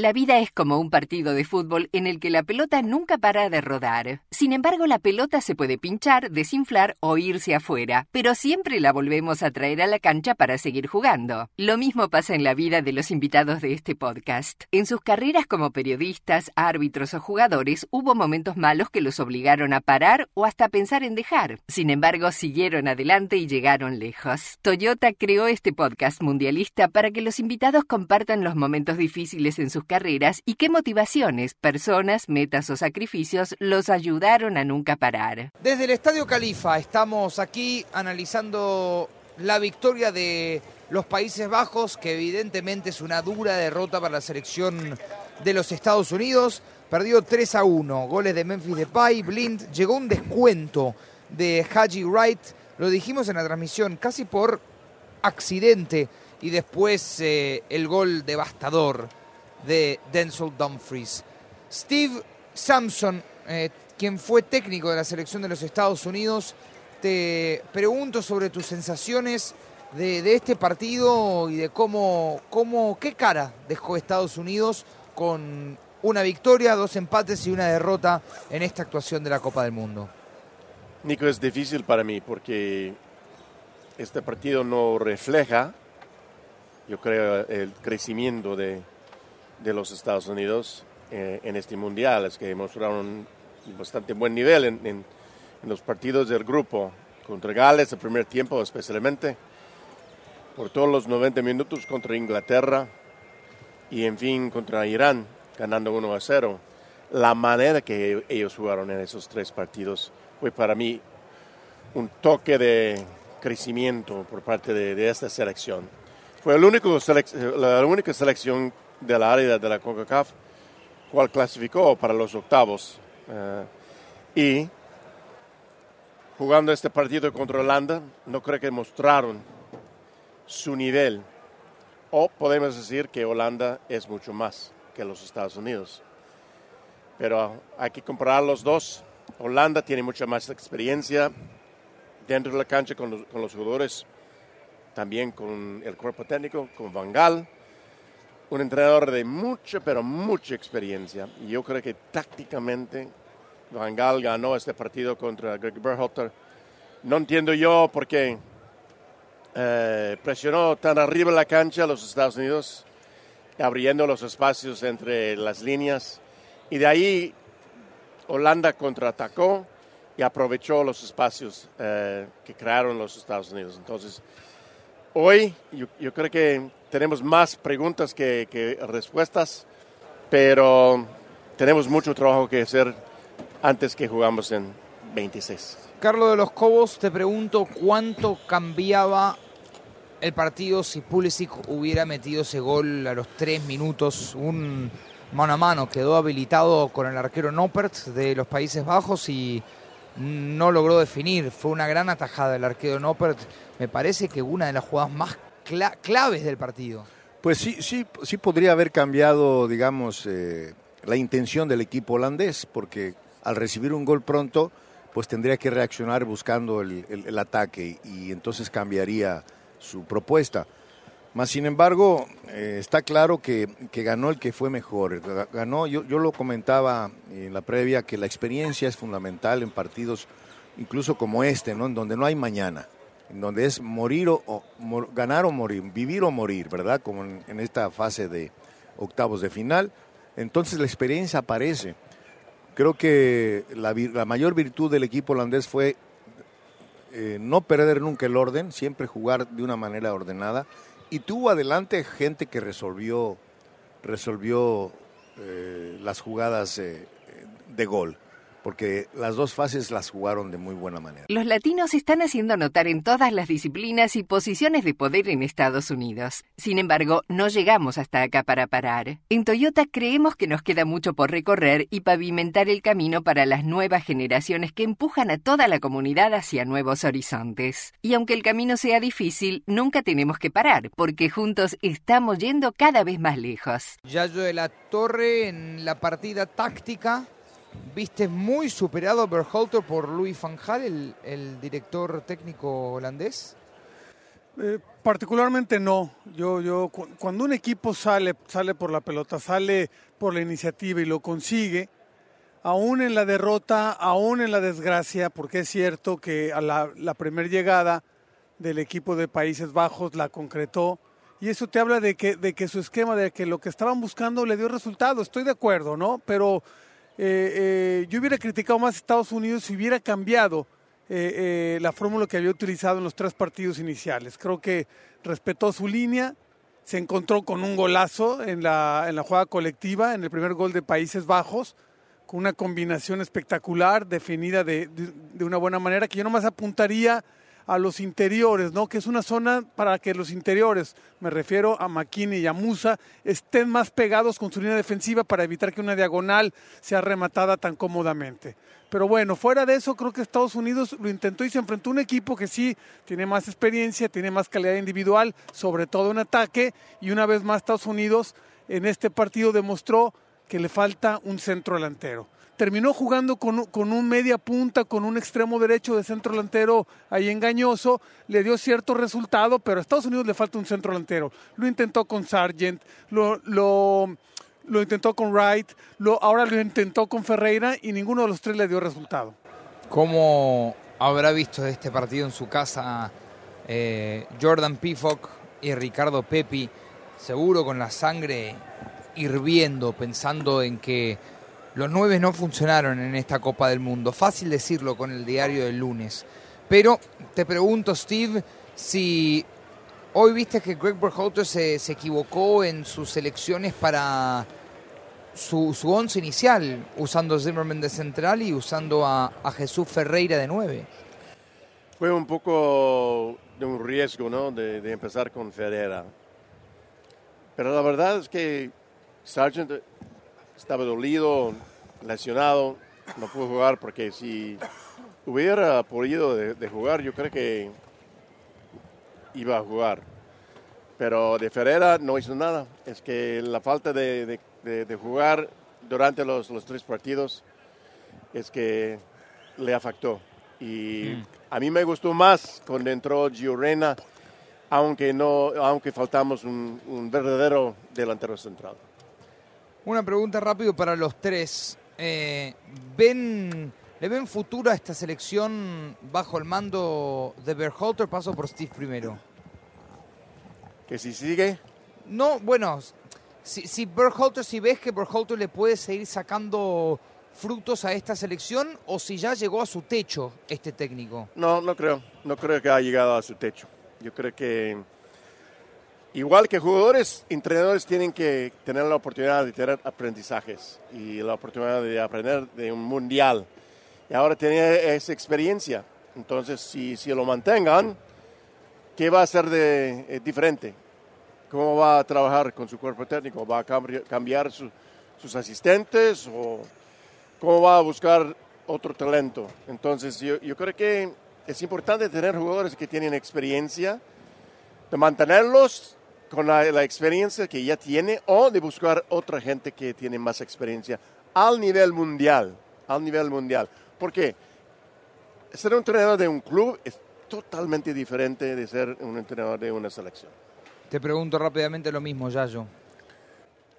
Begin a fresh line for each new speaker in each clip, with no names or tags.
La vida es como un partido de fútbol en el que la pelota nunca para de rodar. Sin embargo, la pelota se puede pinchar, desinflar o irse afuera, pero siempre la volvemos a traer a la cancha para seguir jugando. Lo mismo pasa en la vida de los invitados de este podcast. En sus carreras como periodistas, árbitros o jugadores, hubo momentos malos que los obligaron a parar o hasta pensar en dejar. Sin embargo, siguieron adelante y llegaron lejos. Toyota creó este podcast mundialista para que los invitados compartan los momentos difíciles en sus carreras y qué motivaciones, personas, metas o sacrificios los ayudaron a nunca parar.
Desde el Estadio Califa estamos aquí analizando la victoria de los Países Bajos, que evidentemente es una dura derrota para la selección de los Estados Unidos. Perdió 3 a 1, goles de Memphis Depay, Blind, llegó un descuento de Haji Wright, lo dijimos en la transmisión, casi por accidente, y después eh, el gol devastador de Denzel Dumfries. Steve Sampson, eh, quien fue técnico de la selección de los Estados Unidos, te pregunto sobre tus sensaciones de, este partido y de cómo, cómo, qué cara dejó Estados Unidos con una victoria, dos empates y una derrota en esta actuación de la Copa del Mundo.
Nico, es difícil para mí porque este partido no refleja, yo creo, el crecimiento de, de los Estados Unidos eh, en este mundial. Es que mostraron bastante buen nivel en, en, los partidos del grupo, contra Gales, el primer tiempo especialmente, por todos los 90 minutos contra Inglaterra y en fin contra Irán, ganando 1 a 0. La manera que ellos jugaron en esos tres partidos fue para mí un toque de crecimiento por parte de, de esta selección. Fue el único la única selección de la área de la CONCACAF, cual clasificó para los octavos. Eh, y jugando este partido contra Holanda, no creo que mostraron su nivel. O podemos decir que Holanda es mucho más que los Estados Unidos. Pero hay que comparar los dos. Holanda tiene mucha más experiencia dentro de la cancha con los, con los jugadores, también con el cuerpo técnico, con Van Gaal un entrenador de mucha, pero mucha experiencia. Y yo creo que tácticamente Van Gaal ganó este partido contra Greg Berhalter. No entiendo yo por qué eh, presionó tan arriba la cancha a los Estados Unidos, abriendo los espacios entre las líneas. Y de ahí Holanda contraatacó y aprovechó los espacios eh, que crearon los Estados Unidos. Entonces, hoy yo, creo que tenemos más preguntas que, respuestas, pero tenemos mucho trabajo que hacer antes que jugamos en 26.
Carlos de los Cobos, te pregunto cuánto cambiaba el partido si Pulisic hubiera metido ese gol a los tres minutos, un mano a mano, quedó habilitado con el arquero Noppert de los Países Bajos y no logró definir. Fue una gran atajada del arquero Noppert. Me parece que una de las jugadas más claves del partido.
Pues sí, sí, sí podría haber cambiado, digamos, eh, la intención del equipo holandés, porque al recibir un gol pronto, pues tendría que reaccionar buscando el, ataque y, entonces cambiaría su propuesta. Más sin embargo, eh, está claro que, ganó el que fue mejor. Ganó, yo, yo lo comentaba en la previa, que la experiencia es fundamental en partidos incluso como este, ¿no? En donde no hay mañana en donde es morir o, ganar o morir, vivir o morir, ¿verdad? Como en, esta fase de octavos de final. Entonces la experiencia aparece. Creo que la, mayor virtud del equipo holandés fue eh, no perder nunca el orden, siempre jugar de una manera ordenada. Y tuvo adelante gente que resolvió, resolvió eh, las jugadas eh, de gol porque las dos fases las jugaron de muy buena manera.
Los latinos están haciendo notar en todas las disciplinas y posiciones de poder en Estados Unidos. Sin embargo, no llegamos hasta acá para parar. En Toyota creemos que nos queda mucho por recorrer y pavimentar el camino para las nuevas generaciones que empujan a toda la comunidad hacia nuevos horizontes. Y aunque el camino sea difícil, nunca tenemos que parar, porque juntos estamos yendo cada vez más lejos.
Yayo de la Torre en la partida táctica ¿Viste muy superado Berhalter por Louis van Gaal, el, director técnico holandés?
Eh,
Particularmente no. Yo, yo, cuando un equipo sale, sale por la pelota, sale por la iniciativa y lo consigue, aún en la derrota, aún en la desgracia, porque es cierto que a la, la primera llegada del equipo de Países Bajos la concretó, y eso te habla de que, de que su esquema, de que lo que estaban buscando le dio resultado. Estoy de acuerdo, ¿no? Pero eh, eh, yo hubiera criticado más a Estados Unidos si hubiera cambiado eh, la fórmula que había utilizado en los tres partidos iniciales. Creo que respetó su línea, se encontró con un golazo en la, en la jugada colectiva, en el primer gol de Países Bajos, con una combinación espectacular, definida de, de, una buena manera, que yo nomás apuntaría a los interiores, ¿no? Que es una zona para que los interiores, me refiero a Makini y a Musa, estén más pegados con su línea defensiva para evitar que una diagonal sea rematada tan cómodamente. Pero bueno, fuera de eso, creo que Estados Unidos lo intentó y se enfrentó a un equipo que sí tiene más experiencia, tiene más calidad individual, sobre todo en ataque, y una vez más Estados Unidos en este partido demostró que le falta un centro delantero terminó jugando con, con, un media punta, con un extremo derecho de centro delantero ahí engañoso, le dio cierto resultado, pero a Estados Unidos le falta un centro delantero. Lo intentó con Sargent, lo, lo, lo intentó con Wright, lo, ahora lo intentó con Ferreira y ninguno de los tres le dio resultado.
¿Cómo habrá visto este partido en su casa eh, Jordan Pifock y Ricardo Pepi? Seguro con la sangre hirviendo, pensando en que los nueve no funcionaron en esta Copa del Mundo. Fácil decirlo con el diario del lunes. Pero te pregunto, Steve, si hoy viste que Greg Berhalter se, se equivocó en sus elecciones para su, su, once inicial, usando Zimmerman de central y usando a, a, Jesús Ferreira de nueve.
Fue un poco de un riesgo, ¿no? De, de empezar con Ferreira. Pero la verdad es que Sargent estaba dolido, lesionado, no pudo jugar porque si hubiera podido de, de, jugar, yo creo que iba a jugar. Pero de Ferreira no hizo nada. Es que la falta de, de, de jugar durante los, los, tres partidos es que le afectó. Y mm. a mí me gustó más cuando entró Gio Reyna, aunque, no, aunque faltamos un, un verdadero delantero central.
Una pregunta rápido para los tres. Eh, ¿ven, ¿Le ven futuro a esta selección bajo el mando de Berhalter? Paso por Steve primero.
¿Que si sigue?
No, bueno, si, si Berhalter, si ves que Berhalter le puede seguir sacando frutos a esta selección o si ya llegó a su techo este técnico.
No, no creo. No creo que haya llegado a su techo. Yo creo que Igual que jugadores, entrenadores tienen que tener la oportunidad de tener aprendizajes y la oportunidad de aprender de un mundial. Y ahora tiene esa experiencia. Entonces, si, si lo mantengan, ¿qué va a ser de, eh, diferente? ¿Cómo va a trabajar con su cuerpo técnico? ¿Va a cambiar, cambiar su, sus asistentes o cómo va a buscar otro talento? Entonces, yo, yo creo que es importante tener jugadores que tienen experiencia, de mantenerlos con la, la, experiencia que ya tiene o de buscar otra gente que tiene más experiencia al nivel mundial, al nivel mundial. Porque ser un entrenador de un club es totalmente diferente de ser un entrenador de una selección.
Te pregunto rápidamente lo mismo, Yayo.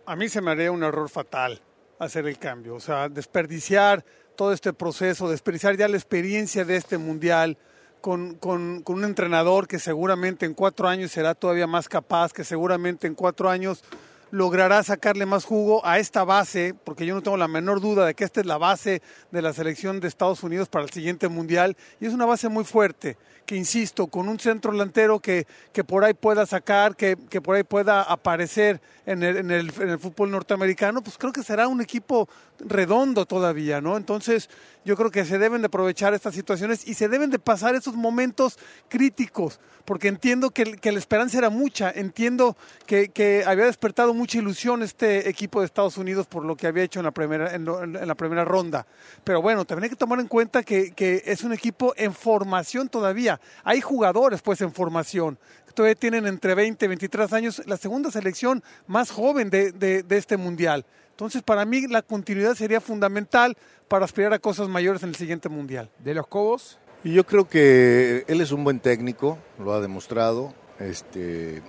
A mí se me haría un error fatal hacer el cambio, o sea, desperdiciar todo este proceso, desperdiciar ya la experiencia de este mundial, con, con, con, un entrenador que seguramente en cuatro años será todavía más capaz, que seguramente en cuatro años logrará sacarle más jugo a esta base, porque yo no tengo la menor duda de que esta es la base de la selección de Estados Unidos para el siguiente mundial, y es una base muy fuerte, que insisto, con un centro delantero que, que por ahí pueda sacar, que, que por ahí pueda aparecer en el, en, el, en el fútbol norteamericano, pues creo que será un equipo redondo todavía, ¿no? Entonces, yo creo que se deben de aprovechar estas situaciones y se deben de pasar esos momentos críticos, porque entiendo que, que la esperanza era mucha, entiendo que, que, había despertado mucha ilusión este equipo de Estados Unidos por lo que había hecho en la primera, en, en la primera ronda. Pero bueno, también hay que tomar en cuenta que, que es un equipo en formación todavía. Hay jugadores pues en formación todavía tienen entre 20 y 23 años, la segunda selección más joven de, de, de, este mundial. Entonces, para mí la continuidad sería fundamental para aspirar a cosas mayores en el siguiente mundial.
¿De los Cobos?
Y yo creo que él es un buen técnico, lo ha demostrado. Este,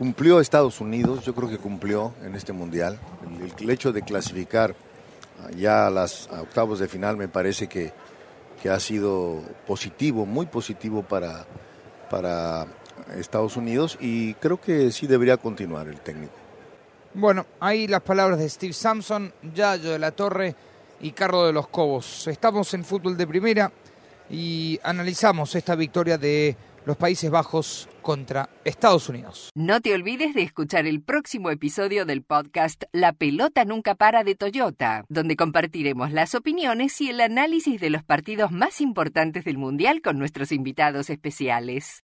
cumplió Estados Unidos, yo creo que cumplió en este mundial. El, hecho de clasificar ya a las octavos de final me parece que, que ha sido positivo, muy positivo para, para Estados Unidos y creo que sí debería continuar el técnico.
Bueno, ahí las palabras de Steve Sampson, Yayo de la Torre y Carlos de los Cobos. Estamos en fútbol de primera y analizamos esta victoria de los Países Bajos contra Estados Unidos.
No te olvides de escuchar el próximo episodio del podcast La pelota nunca para de Toyota, donde compartiremos las opiniones y el análisis de los partidos más importantes del Mundial con nuestros invitados especiales.